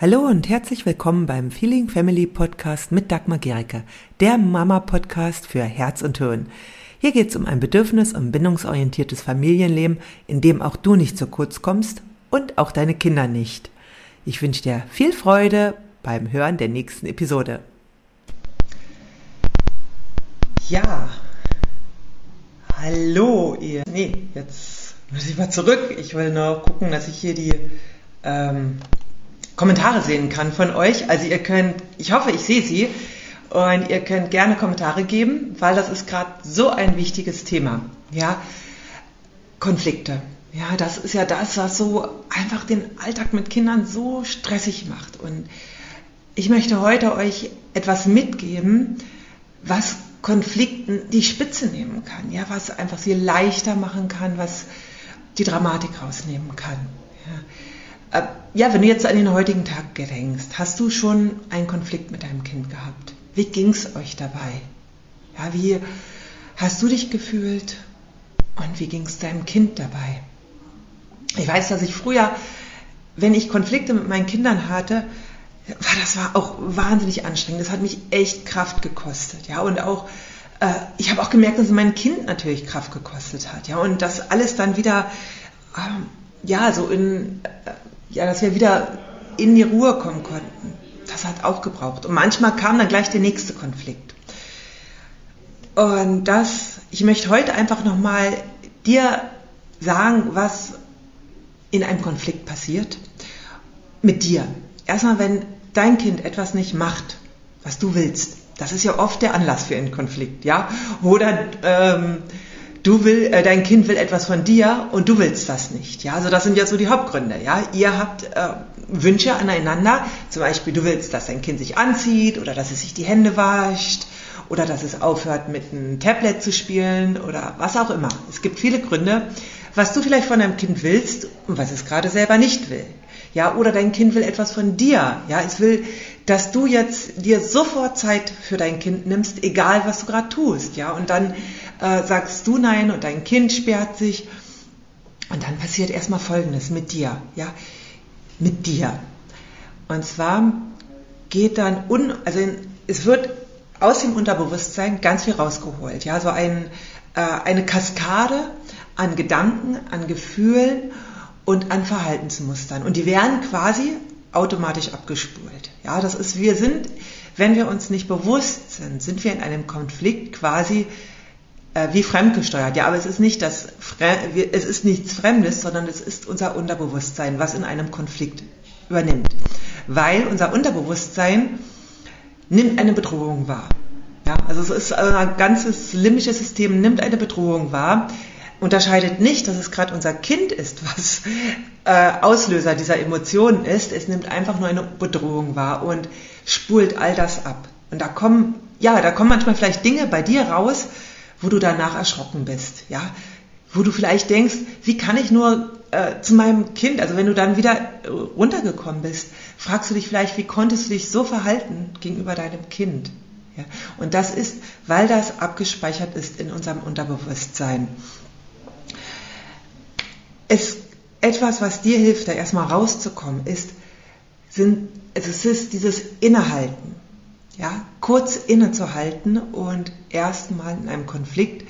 Hallo und herzlich willkommen beim Feeling Family Podcast mit Dagmar Gericke, der Mama-Podcast für Herz und Hirn. Hier geht es um ein bedürfnis- und bindungsorientiertes Familienleben, in dem auch du nicht zu kurz kommst und auch deine Kinder nicht. Ich wünsche dir viel Freude beim Hören der nächsten Episode. Ja, hallo ihr. Nee, jetzt muss ich mal zurück. Ich will nur gucken, dass ich hier die ähm, Kommentare sehen kann von euch. Also ihr könnt, ich hoffe, ich sehe sie und ihr könnt gerne Kommentare geben, weil das ist gerade so ein wichtiges Thema. Ja, Konflikte. Ja, das ist ja das, was so einfach den Alltag mit Kindern so stressig macht. Und ich möchte heute euch etwas mitgeben, was Konflikten die Spitze nehmen kann. Ja, was einfach sie leichter machen kann, was die Dramatik rausnehmen kann. Ja. Ja, wenn du jetzt an den heutigen Tag gedenkst, hast du schon einen Konflikt mit deinem Kind gehabt? Wie ging es euch dabei? Ja, wie hast du dich gefühlt und wie ging es deinem Kind dabei? Ich weiß, dass ich früher, wenn ich Konflikte mit meinen Kindern hatte, war das war auch wahnsinnig anstrengend. Das hat mich echt Kraft gekostet, ja und auch äh, ich habe auch gemerkt, dass es mein Kind natürlich Kraft gekostet hat, ja und das alles dann wieder ähm, ja so in äh, ja, dass wir wieder in die Ruhe kommen konnten. Das hat auch gebraucht. Und manchmal kam dann gleich der nächste Konflikt. Und das, ich möchte heute einfach nochmal dir sagen, was in einem Konflikt passiert mit dir. Erstmal, wenn dein Kind etwas nicht macht, was du willst, das ist ja oft der Anlass für einen Konflikt, ja? Oder ähm, du will, äh, dein Kind will etwas von dir und du willst das nicht. Ja, also das sind ja so die Hauptgründe. Ja, ihr habt äh, Wünsche aneinander. Zum Beispiel, du willst, dass dein Kind sich anzieht oder dass es sich die Hände wascht oder dass es aufhört mit einem Tablet zu spielen oder was auch immer. Es gibt viele Gründe, was du vielleicht von deinem Kind willst und was es gerade selber nicht will. Ja, oder dein Kind will etwas von dir. Ja, es will, dass du jetzt dir sofort Zeit für dein Kind nimmst, egal was du gerade tust. Ja, und dann äh, sagst du nein und dein Kind sperrt sich. Und dann passiert erstmal Folgendes mit dir. Ja, mit dir. Und zwar geht dann, un, also es wird aus dem Unterbewusstsein ganz viel rausgeholt. Ja, so ein, äh, eine Kaskade an Gedanken, an Gefühlen und an Verhaltensmustern. Und die werden quasi automatisch abgespult. Ja, das ist, wir sind, wenn wir uns nicht bewusst sind, sind wir in einem Konflikt quasi äh, wie fremdgesteuert. Ja, aber es ist nicht das, es ist nichts Fremdes, sondern es ist unser Unterbewusstsein, was in einem Konflikt übernimmt. Weil unser Unterbewusstsein nimmt eine Bedrohung wahr. Ja, also es ist ein ganzes limbisches System nimmt eine Bedrohung wahr, unterscheidet nicht, dass es gerade unser Kind ist, was äh, Auslöser dieser Emotionen ist. Es nimmt einfach nur eine Bedrohung wahr und spult all das ab. Und da kommen, ja, da kommen manchmal vielleicht Dinge bei dir raus, wo du danach erschrocken bist, ja, wo du vielleicht denkst, wie kann ich nur äh, zu meinem Kind, also wenn du dann wieder äh, runtergekommen bist, fragst du dich vielleicht, wie konntest du dich so verhalten gegenüber deinem Kind? Ja? Und das ist, weil das abgespeichert ist in unserem Unterbewusstsein es, etwas, was dir hilft, da erstmal rauszukommen, ist, sind, es ist dieses Innehalten. Ja, kurz innezuhalten und erstmal in einem Konflikt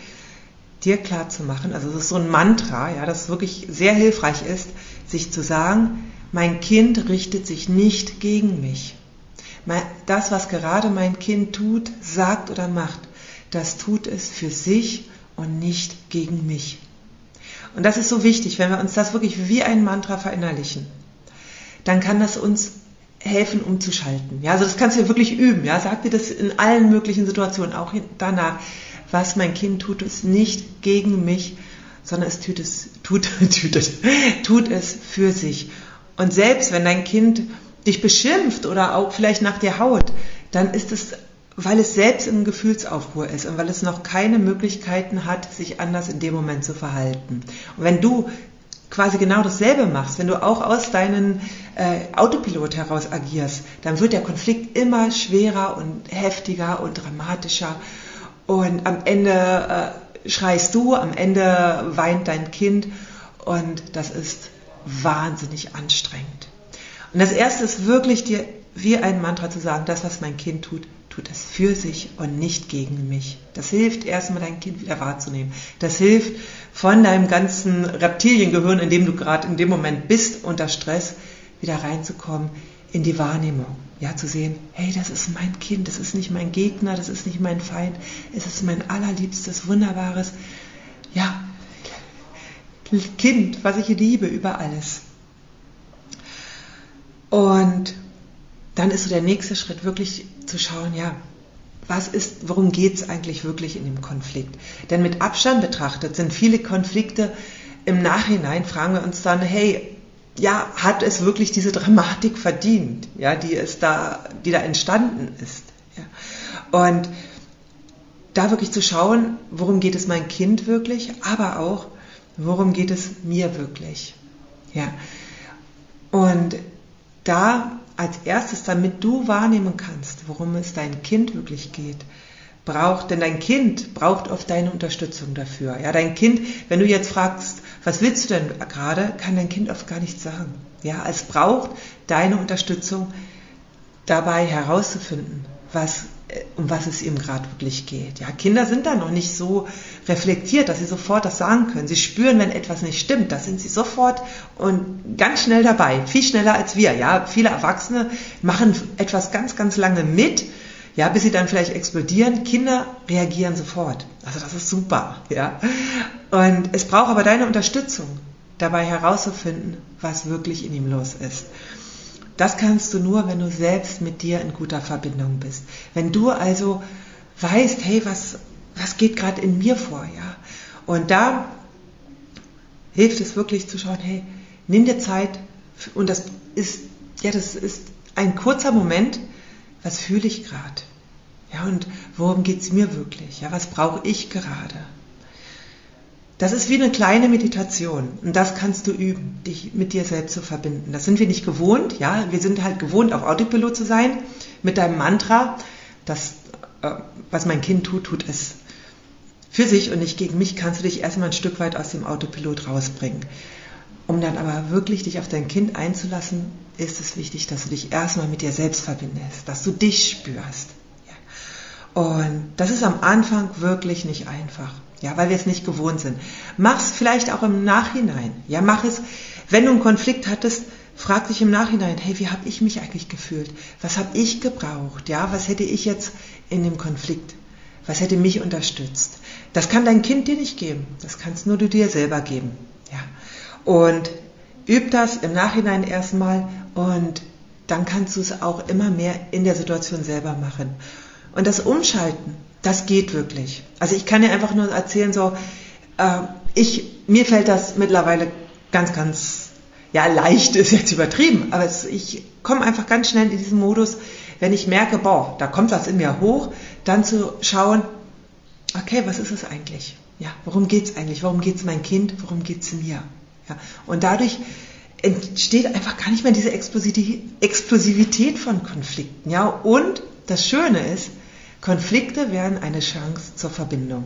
dir klar zu machen, also es ist so ein Mantra, ja, das wirklich sehr hilfreich ist, sich zu sagen, mein Kind richtet sich nicht gegen mich. Das, was gerade mein Kind tut, sagt oder macht, das tut es für sich und nicht gegen mich. Und das ist so wichtig, wenn wir uns das wirklich wie ein Mantra verinnerlichen, dann kann das uns helfen, umzuschalten. Ja, also das kannst du ja wirklich üben. Ja, sag dir das in allen möglichen Situationen, auch danach. Was mein Kind tut, ist nicht gegen mich, sondern es tut es, tut, es, tut es für sich. Und selbst wenn dein Kind dich beschimpft oder auch vielleicht nach dir haut, dann ist es weil es selbst in Gefühlsaufruhr ist und weil es noch keine Möglichkeiten hat, sich anders in dem Moment zu verhalten. Und wenn du quasi genau dasselbe machst, wenn du auch aus deinem äh, Autopilot heraus agierst, dann wird der Konflikt immer schwerer und heftiger und dramatischer und am Ende äh, schreist du, am Ende weint dein Kind und das ist wahnsinnig anstrengend. Und das erste ist wirklich dir wie ein Mantra zu sagen, das, was mein Kind tut, tut es für sich und nicht gegen mich. Das hilft erstmal dein Kind wieder wahrzunehmen. Das hilft von deinem ganzen Reptiliengehirn, in dem du gerade in dem Moment bist, unter Stress, wieder reinzukommen in die Wahrnehmung. Ja, zu sehen, hey, das ist mein Kind, das ist nicht mein Gegner, das ist nicht mein Feind, es ist mein allerliebstes, wunderbares, ja, Kind, was ich liebe über alles. Und dann ist so der nächste Schritt wirklich zu schauen, ja, was ist, worum geht es eigentlich wirklich in dem Konflikt? Denn mit Abstand betrachtet sind viele Konflikte im Nachhinein, fragen wir uns dann, hey, ja, hat es wirklich diese Dramatik verdient, ja, die es da, die da entstanden ist. Ja. Und da wirklich zu schauen, worum geht es mein Kind wirklich, aber auch, worum geht es mir wirklich. Ja. Und da als erstes, damit du wahrnehmen kannst, worum es dein Kind wirklich geht, braucht, denn dein Kind braucht oft deine Unterstützung dafür. Ja, dein Kind, wenn du jetzt fragst, was willst du denn gerade, kann dein Kind oft gar nichts sagen. Ja, es braucht deine Unterstützung dabei herauszufinden, was um was es ihm gerade wirklich geht. Ja, Kinder sind da noch nicht so reflektiert, dass sie sofort das sagen können. Sie spüren, wenn etwas nicht stimmt, da sind sie sofort und ganz schnell dabei, viel schneller als wir. Ja, viele Erwachsene machen etwas ganz, ganz lange mit, ja, bis sie dann vielleicht explodieren. Kinder reagieren sofort. Also das ist super, ja. Und es braucht aber deine Unterstützung, dabei herauszufinden, was wirklich in ihm los ist. Das kannst du nur, wenn du selbst mit dir in guter Verbindung bist. Wenn du also weißt, hey, was, was geht gerade in mir vor, ja? Und da hilft es wirklich zu schauen, hey, nimm dir Zeit und das ist, ja, das ist ein kurzer Moment, was fühle ich gerade? Ja, und worum geht es mir wirklich? Ja, was brauche ich gerade? Das ist wie eine kleine Meditation und das kannst du üben, dich mit dir selbst zu verbinden. Das sind wir nicht gewohnt, ja, wir sind halt gewohnt, auf Autopilot zu sein mit deinem Mantra, das, äh, was mein Kind tut, tut es für sich und nicht gegen mich, kannst du dich erstmal ein Stück weit aus dem Autopilot rausbringen. Um dann aber wirklich dich auf dein Kind einzulassen, ist es wichtig, dass du dich erstmal mit dir selbst verbindest, dass du dich spürst. Ja. Und das ist am Anfang wirklich nicht einfach. Ja, weil wir es nicht gewohnt sind. Mach's vielleicht auch im Nachhinein. Ja, mach es, wenn du einen Konflikt hattest, frag dich im Nachhinein, hey, wie habe ich mich eigentlich gefühlt? Was habe ich gebraucht? Ja, was hätte ich jetzt in dem Konflikt? Was hätte mich unterstützt? Das kann dein Kind dir nicht geben. Das kannst nur du dir selber geben. Ja. Und üb das im Nachhinein erstmal und dann kannst du es auch immer mehr in der Situation selber machen. Und das Umschalten, das geht wirklich. Also ich kann dir einfach nur erzählen, so, äh, ich, mir fällt das mittlerweile ganz, ganz, ja, leicht ist jetzt übertrieben, aber es, ich komme einfach ganz schnell in diesen Modus, wenn ich merke, boah, da kommt was in mir hoch, dann zu schauen, okay, was ist es eigentlich? Ja, worum geht's eigentlich? Worum geht's mein Kind? Worum geht's mir? Ja, und dadurch entsteht einfach gar nicht mehr diese Explosivität von Konflikten. Ja, und das Schöne ist, Konflikte werden eine Chance zur Verbindung.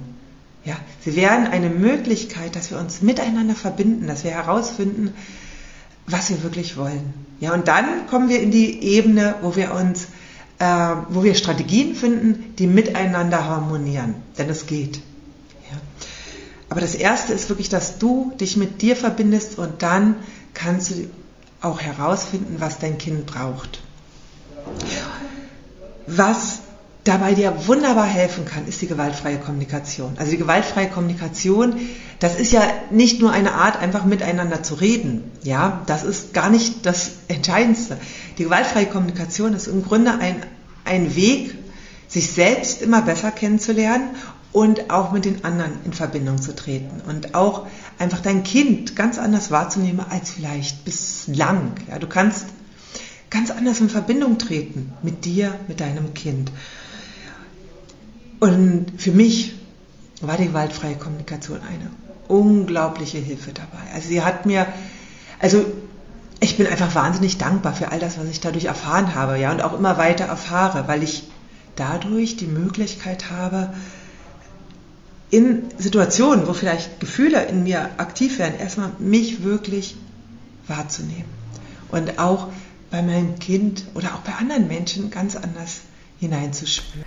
Ja, sie werden eine Möglichkeit, dass wir uns miteinander verbinden, dass wir herausfinden, was wir wirklich wollen. Ja, und dann kommen wir in die Ebene, wo wir uns, äh, wo wir Strategien finden, die miteinander harmonieren. Denn es geht. Ja. Aber das erste ist wirklich, dass du dich mit dir verbindest und dann kannst du auch herausfinden, was dein Kind braucht. Was dabei dir wunderbar helfen kann, ist die gewaltfreie Kommunikation. Also die gewaltfreie Kommunikation, das ist ja nicht nur eine Art, einfach miteinander zu reden. Ja, das ist gar nicht das Entscheidendste. Die gewaltfreie Kommunikation ist im Grunde ein, ein Weg, sich selbst immer besser kennenzulernen und auch mit den anderen in Verbindung zu treten und auch einfach dein Kind ganz anders wahrzunehmen als vielleicht bislang. Ja, du kannst ganz anders in Verbindung treten mit dir, mit deinem Kind. Und für mich war die gewaltfreie Kommunikation eine unglaubliche Hilfe dabei. Also sie hat mir, also ich bin einfach wahnsinnig dankbar für all das, was ich dadurch erfahren habe, ja, und auch immer weiter erfahre, weil ich dadurch die Möglichkeit habe, in Situationen, wo vielleicht Gefühle in mir aktiv werden, erstmal mich wirklich wahrzunehmen und auch bei meinem Kind oder auch bei anderen Menschen ganz anders hineinzuspüren.